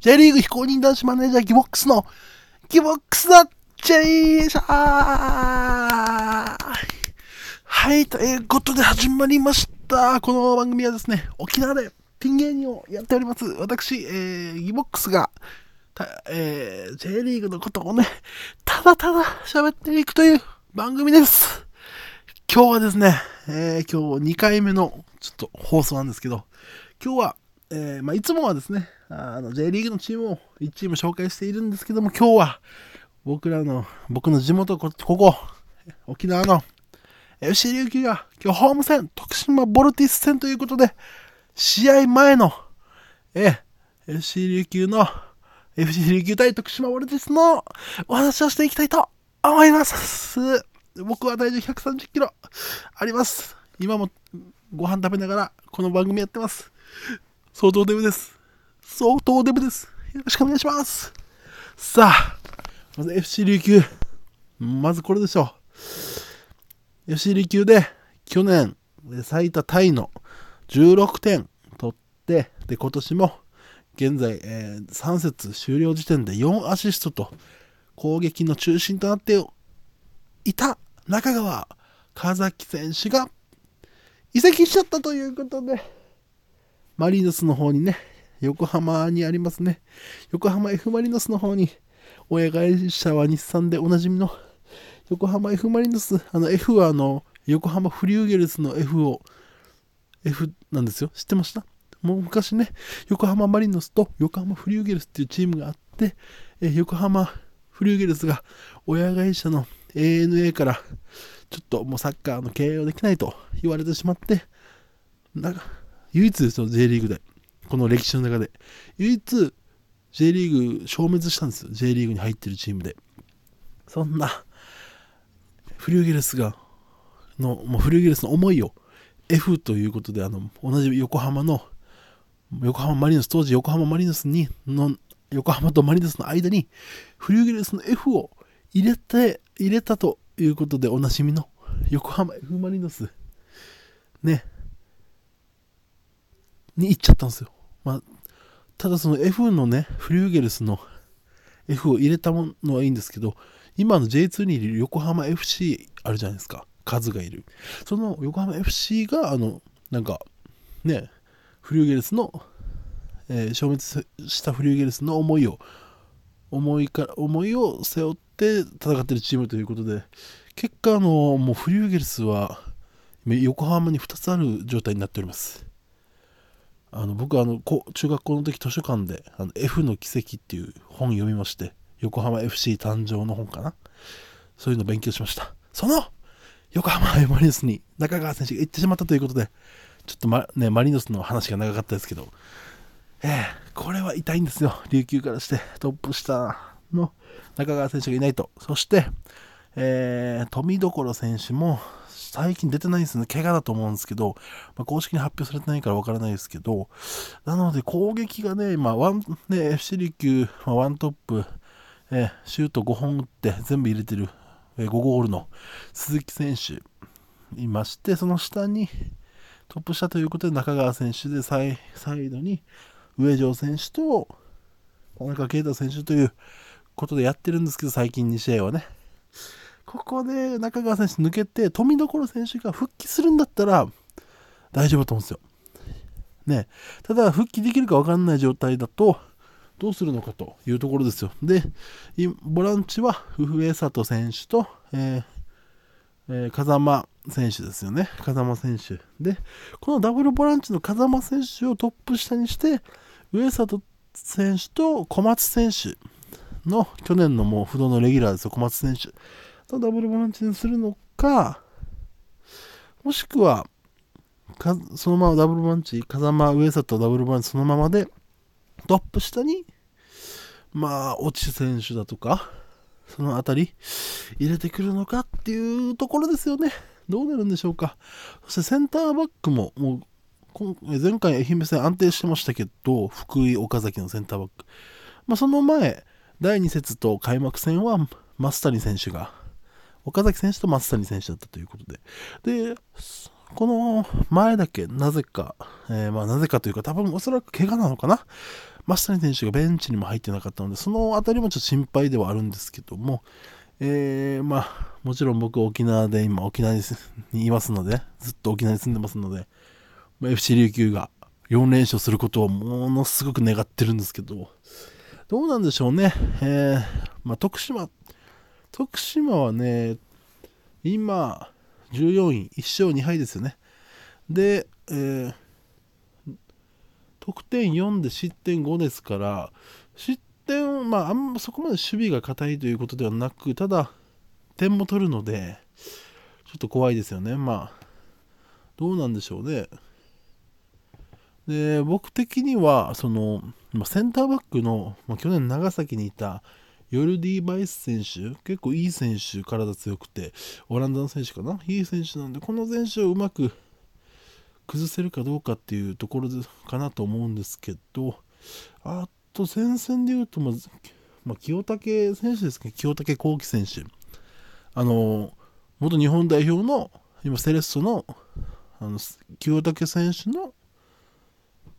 J リーグ非公認男子マネージャーギボックスのギボックスの J シャーはい、ということで始まりました。この番組はですね、沖縄でピン芸人をやっております。私、えー、ギボックスが、えー、J リーグのことをね、ただただ喋っていくという番組です。今日はですね、えー、今日2回目のちょっと放送なんですけど、今日は、えー、まあ、いつもはですね、あの J リーグのチームを1チーム紹介しているんですけども、今日は僕らの、僕の地元こ、ここ、沖縄の FC 琉球が今日ホーム戦、徳島ボルティス戦ということで、試合前の、え、FC 琉球の、FC 琉球対徳島ボルティスのお話をしていきたいと思います。僕は体重130キロあります。今もご飯食べながらこの番組やってます。相当デブです。相当デブです。よろしくお願いします。さあ、まず FC 琉球。まずこれでしょう。FC 琉球で去年最多タイの16点取って、で、今年も現在、えー、3節終了時点で4アシストと攻撃の中心となっていた中川和崎選手が移籍しちゃったということで、マリノスの方にね、横浜にありますね。横浜 F マリノスの方に、親会社は日産でおなじみの横浜 F マリノス、あの F はあの、横浜フリューゲルスの F を、F なんですよ。知ってました？もう昔ね、横浜マリノスと横浜フリューゲルスっていうチームがあって、え横浜フリューゲルスが親会社の ANA からちょっともうサッカーの経営をできないと言われてしまって、なんか唯一ですよ、J リーグで。この歴史の中で。唯一 J リーグ消滅したんですよ。J リーグに入ってるチームで。そんな、フリューゲルスが、の、もうフリューゲルスの思いを F ということで、あの、同じ横浜の、横浜マリノス、当時横浜マリノスに、の、横浜とマリノスの間に、フリューゲルスの F を入れて、入れたということでおなじみの横浜 F マリノス、ね、に行っちゃったんですよ。まあ、ただその F のね、フリューゲルスの F を入れたものはいいんですけど、今の J2 にいる横浜 FC あるじゃないですか。数がいる。その横浜 FC が、あの、なんか、ね、フリューゲルスの、えー、消滅したフリューゲルスの思いを、思いから、思いを背負って戦ってるチームということで、結果、あの、もうフリューゲルスは、横浜に2つある状態になっております。あの僕あの中学校の時図書館であの F の奇跡っていう本読みまして横浜 FC 誕生の本かな。そういうの勉強しました。その横浜マリノスに中川選手が行ってしまったということでちょっと、まね、マリノスの話が長かったですけどええこれは痛いんですよ。琉球からしてトップ下の中川選手がいないと。そしてえー、富所選手も最近出てないんですね。怪我だと思うんですけど、まあ、公式に発表されてないからわからないですけど、なので攻撃がね、まあ、ワン、ね、FC 琉球、まあ、ワントップ、えー、シュート5本打って全部入れてる、えー、5ゴールの鈴木選手いまして、その下にトップ下ということで中川選手でサイサイドに上条選手と田中啓太選手ということでやってるんですけど、最近2試合はね。ここで中川選手抜けて、富所選手が復帰するんだったら大丈夫だと思うんですよ。ね。ただ、復帰できるか分かんない状態だと、どうするのかというところですよ。で、ボランチは、上里選手と、えーえー、風間選手ですよね。風間選手。で、このダブルボランチの風間選手をトップ下にして、上里選手と小松選手の去年のもう不動のレギュラーですよ、小松選手。とダブルボランチにするのか、もしくは、そのままダブルボランチ、風間、上里ダブルボランチそのままで、トップ下に、まあ、落ち選手だとか、そのあたり、入れてくるのかっていうところですよね。どうなるんでしょうか。そしてセンターバックも、もう、前回愛媛戦安定してましたけど、福井、岡崎のセンターバック。まあ、その前、第2節と開幕戦は、増谷選手が岡崎選手と松谷選手だったということで。で、この前だけなぜか、えー、まあなぜかというか多分おそらく怪我なのかな増谷選手がベンチにも入ってなかったので、そのあたりもちょっと心配ではあるんですけども、えー、まあ、もちろん僕沖縄で今沖縄にいますので、ずっと沖縄に住んでますので、まあ、FC 琉球が4連勝することをものすごく願ってるんですけど、どうなんでしょうね。えー、まあ、徳島、徳島はね、今、14位、1勝2敗ですよね。で、えー、得点4で失点5ですから、失点、まあ、あんまそこまで守備が硬いということではなく、ただ、点も取るので、ちょっと怖いですよね。まあ、どうなんでしょうね。で、僕的には、その、センターバックの、まあ、去年長崎にいたヨルディ・バイス選手、結構いい選手、体強くて、オランダの選手かな？いい選手なんで、この選手をうまく崩せるかどうかっていうところかなと思うんですけど、あと前線で言うと、まず、まあ、清武選手ですね、清武幸喜選手。あの、元日本代表の、今、セレッソの、あの清武選手の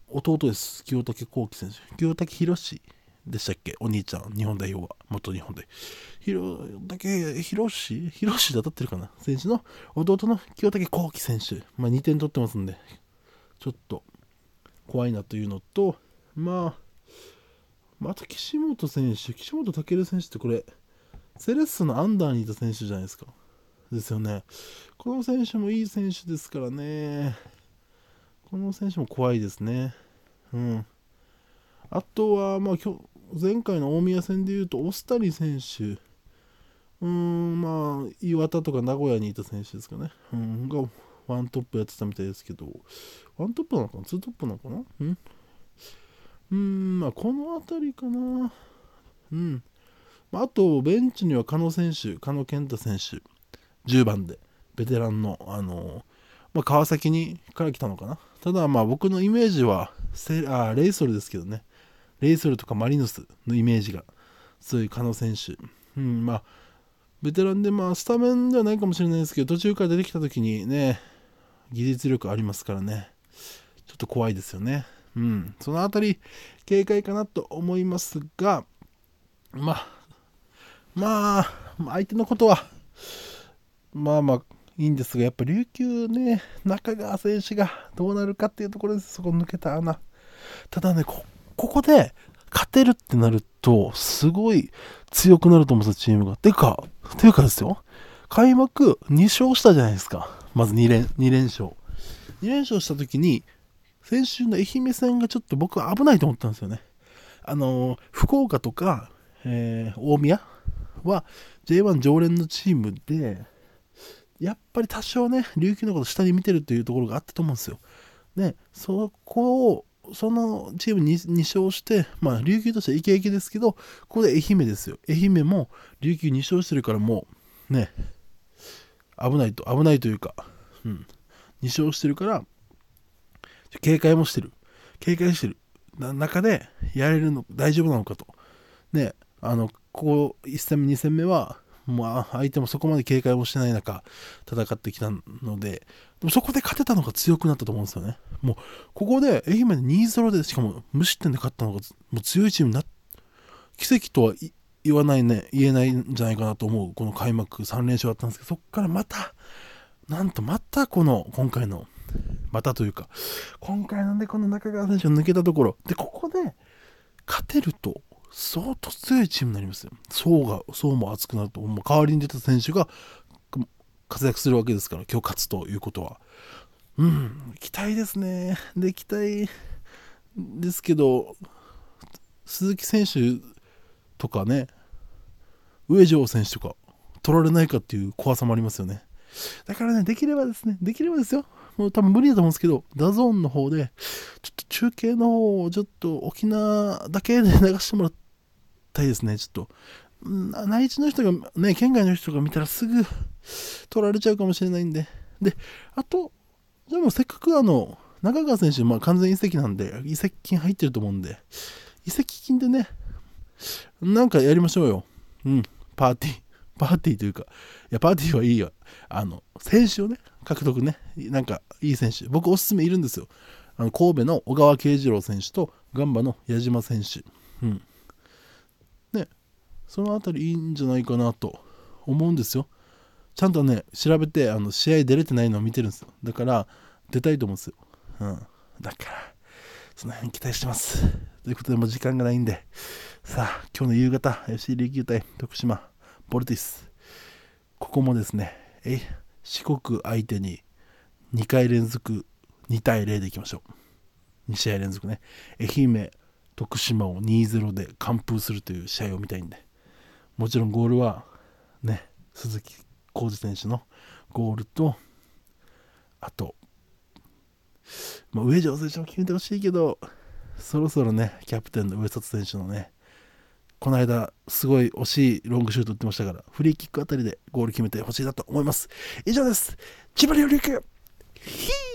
弟です、清武幸喜選手。清武宏でしたっけ？お兄ちゃん、日本代表は。元日本代表。ひろ、だけ、ひろしひろしで当たってるかな？選手の？弟の？清武幸喜選手。まあ、2点取ってますんで、ちょっと怖いなというのと、まあ、また岸本選手、岸本健選手ってこれ、セレッソのアンダーにいた選手じゃないですか。ですよね。この選手もいい選手ですからね。この選手も怖いですね。うん。あとは、まあ、前回の大宮戦でいうと、オスタリ選手、うん、まあ、岩田とか名古屋にいた選手ですかね、うん、がワントップやってたみたいですけど、ワントップなのかな？ツートップなのかな？うんうん、まあ、この辺りかな。うん。あと、ベンチには加野選手、加野健太選手、10番で、ベテランの、あのまあ、川崎にから来たのかな。ただ、まあ、僕のイメージはセあ、レイソルですけどね。レイソルとかマリノスのイメージが強い加納選手。うん、まあ、ベテランで、まあ、スタメンではないかもしれないですけど、途中から出てきた時にね、技術力ありますからね、ちょっと怖いですよね。うん、そのあたり、警戒かなと思いますが、まあ、まあ、相手のことは、まあまあ、いいんですが、やっぱ琉球ね、中川選手がどうなるかっていうところです、そこ抜けた穴。ただね、こここで勝てるってなると、すごい強くなると思うんですよ、チームが。てか、ていうかですよ、開幕2勝したじゃないですか。まず2連 ,2 連勝。2連勝した時に、先週の愛媛戦がちょっと僕は危ないと思ったんですよね。あのー、福岡とか、えー、大宮は J1 常連のチームで、やっぱり多少ね、琉球のこと下に見てるというところがあったと思うんですよ。で、そこをそのチーム 2, 2勝して、まあ、琉球としてはイケイケですけど、ここで愛媛ですよ。愛媛も琉球2勝してるからもう、ね、危ないと、危ないというか、うん、2勝してるから、警戒もしてる。警戒してる。中でやれるの、大丈夫なのかと。ね、あの、ここ1戦目、2戦目は、もう相手もそこまで警戒もしてない中、戦ってきたので、でもそこで勝てたのが強くなったと思うんですよね。もう、ここで愛媛で2-0で、しかも無失点で勝ったのが、もう強いチームな、奇跡とは言わないね、言えないんじゃないかなと思う、この開幕3連勝だったんですけど、そこからまた、なんとまたこの、今回の、またというか、今回なんでこの中川選手が抜けたところ、で、ここで勝てると、相当強いチームになりますよ。層が、層も厚くなると、もう代わりに出た選手が活躍するわけですから、今日勝つということは。うん、期待ですね。で、期待ですけど、鈴木選手とかね、上条選手とか取られないかっていう怖さもありますよね。だからね、できればですね、できればですよ。もう多分無理だと思うんですけど、ダゾーンの方で、ちょっと中継の方をちょっと沖縄だけで流してもらったいですね、ちょっと。内地の人が、ね、県外の人が見たらすぐ取られちゃうかもしれないんで。で、あと、じゃあもせっかくあの、中川選手、まあ完全移籍なんで、移籍金入ってると思うんで、移籍金でね、なんかやりましょうよ。うん、パーティー。パーティーというか、いや、パーティーはいいよ。あの、選手をね、獲得ね、なんかいい選手。僕おすすめいるんですよ。あの神戸の小川慶次郎選手とガンバの矢島選手、うんね、その辺りいいんじゃないかなと思うんですよ。ちゃんとね、調べてあの試合出れてないのを見てるんですよ。だから、出たいと思うんですよ。うん。だから、その辺期待してます。ということで、もう時間がないんで、さあ、今日の夕方、FC 琉球対徳島、ボルティス。ここもですね、えい四国相手に2回連続2対0でいきましょう。2試合連続ね。愛媛、徳島を2-0で完封するという試合を見たいんで、もちろんゴールはね、鈴木浩二選手のゴールと、あと、まあ、上条選手も決めてほしいけど、そろそろね、キャプテンの上里選手のね、この間、すごい惜しいロングシュート打ってましたから、フリーキックあたりでゴール決めてほしいなと思います。以上です。千葉リオリクヒー